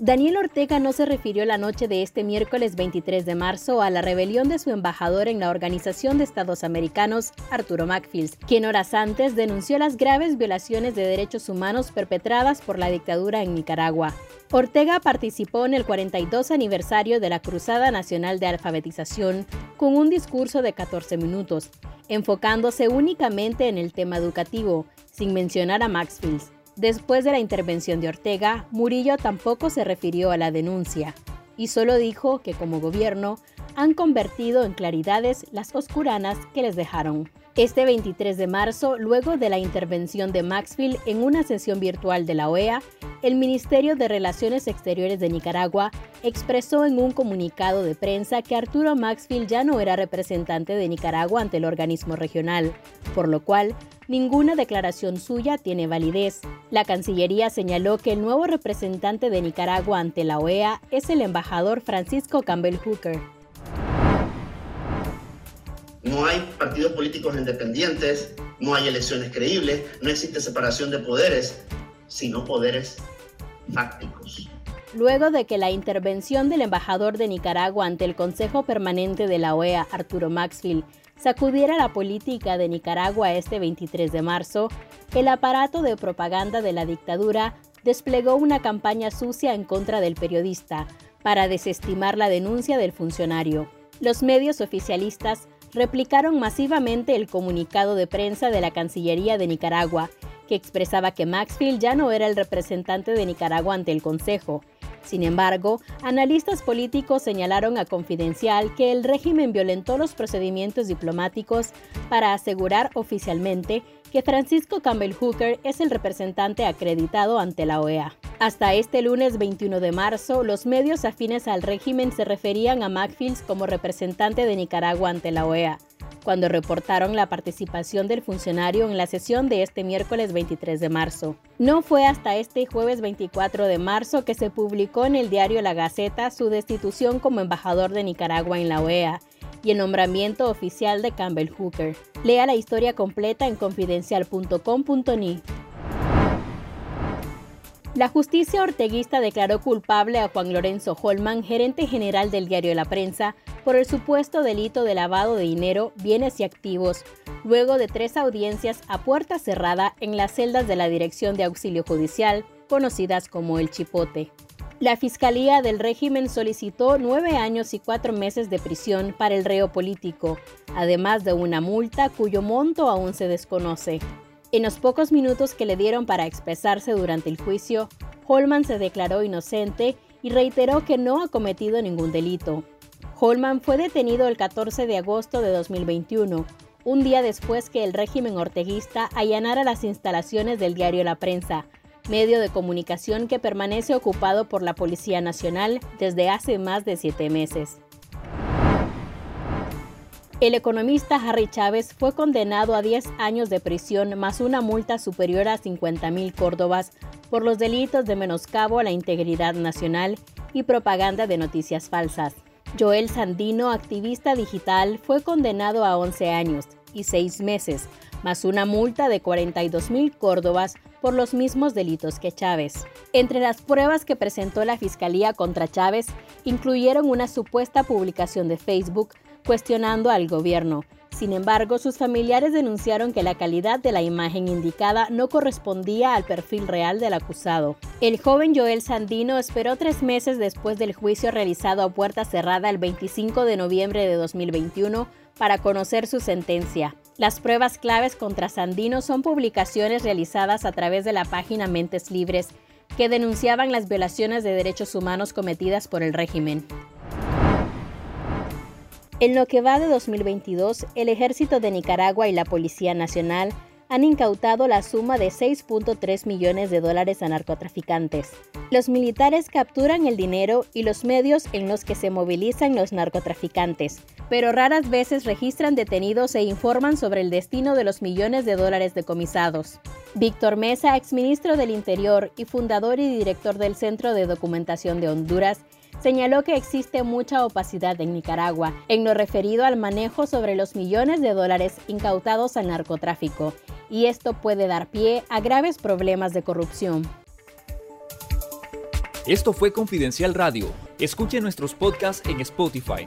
Daniel Ortega no se refirió la noche de este miércoles 23 de marzo a la rebelión de su embajador en la Organización de Estados Americanos, Arturo Macfield, quien horas antes denunció las graves violaciones de derechos humanos perpetradas por la dictadura en Nicaragua. Ortega participó en el 42 aniversario de la Cruzada Nacional de Alfabetización con un discurso de 14 minutos, enfocándose únicamente en el tema educativo, sin mencionar a Maxfield. Después de la intervención de Ortega, Murillo tampoco se refirió a la denuncia y solo dijo que como gobierno han convertido en claridades las oscuranas que les dejaron. Este 23 de marzo, luego de la intervención de Maxfield en una sesión virtual de la OEA, el Ministerio de Relaciones Exteriores de Nicaragua expresó en un comunicado de prensa que Arturo Maxfield ya no era representante de Nicaragua ante el organismo regional, por lo cual ninguna declaración suya tiene validez. La Cancillería señaló que el nuevo representante de Nicaragua ante la OEA es el embajador Francisco Campbell Hooker. No hay partidos políticos independientes, no hay elecciones creíbles, no existe separación de poderes, sino poderes fácticos. Luego de que la intervención del embajador de Nicaragua ante el Consejo Permanente de la OEA, Arturo Maxfield, sacudiera la política de Nicaragua este 23 de marzo, el aparato de propaganda de la dictadura desplegó una campaña sucia en contra del periodista para desestimar la denuncia del funcionario. Los medios oficialistas replicaron masivamente el comunicado de prensa de la Cancillería de Nicaragua, que expresaba que Maxfield ya no era el representante de Nicaragua ante el Consejo. Sin embargo, analistas políticos señalaron a Confidencial que el régimen violentó los procedimientos diplomáticos para asegurar oficialmente que Francisco Campbell Hooker es el representante acreditado ante la OEA. Hasta este lunes 21 de marzo, los medios afines al régimen se referían a Macfields como representante de Nicaragua ante la OEA, cuando reportaron la participación del funcionario en la sesión de este miércoles 23 de marzo. No fue hasta este jueves 24 de marzo que se publicó en el diario La Gaceta su destitución como embajador de Nicaragua en la OEA y el nombramiento oficial de Campbell Hooker. Lea la historia completa en confidencial.com.ni. La justicia orteguista declaró culpable a Juan Lorenzo Holman, gerente general del diario La Prensa, por el supuesto delito de lavado de dinero, bienes y activos, luego de tres audiencias a puerta cerrada en las celdas de la Dirección de Auxilio Judicial, conocidas como el Chipote. La Fiscalía del régimen solicitó nueve años y cuatro meses de prisión para el reo político, además de una multa cuyo monto aún se desconoce. En los pocos minutos que le dieron para expresarse durante el juicio, Holman se declaró inocente y reiteró que no ha cometido ningún delito. Holman fue detenido el 14 de agosto de 2021, un día después que el régimen orteguista allanara las instalaciones del diario La Prensa, medio de comunicación que permanece ocupado por la Policía Nacional desde hace más de siete meses. El economista Harry Chávez fue condenado a 10 años de prisión más una multa superior a 50 mil córdobas por los delitos de menoscabo a la integridad nacional y propaganda de noticias falsas. Joel Sandino, activista digital, fue condenado a 11 años y 6 meses, más una multa de 42 mil córdobas por los mismos delitos que Chávez. Entre las pruebas que presentó la Fiscalía contra Chávez incluyeron una supuesta publicación de Facebook cuestionando al gobierno. Sin embargo, sus familiares denunciaron que la calidad de la imagen indicada no correspondía al perfil real del acusado. El joven Joel Sandino esperó tres meses después del juicio realizado a puerta cerrada el 25 de noviembre de 2021 para conocer su sentencia. Las pruebas claves contra Sandino son publicaciones realizadas a través de la página Mentes Libres que denunciaban las violaciones de derechos humanos cometidas por el régimen. En lo que va de 2022, el Ejército de Nicaragua y la Policía Nacional han incautado la suma de 6.3 millones de dólares a narcotraficantes. Los militares capturan el dinero y los medios en los que se movilizan los narcotraficantes, pero raras veces registran detenidos e informan sobre el destino de los millones de dólares decomisados. Víctor Mesa, exministro del Interior y fundador y director del Centro de Documentación de Honduras, señaló que existe mucha opacidad en Nicaragua en lo referido al manejo sobre los millones de dólares incautados al narcotráfico, y esto puede dar pie a graves problemas de corrupción. Esto fue Confidencial Radio. Escuche nuestros podcasts en Spotify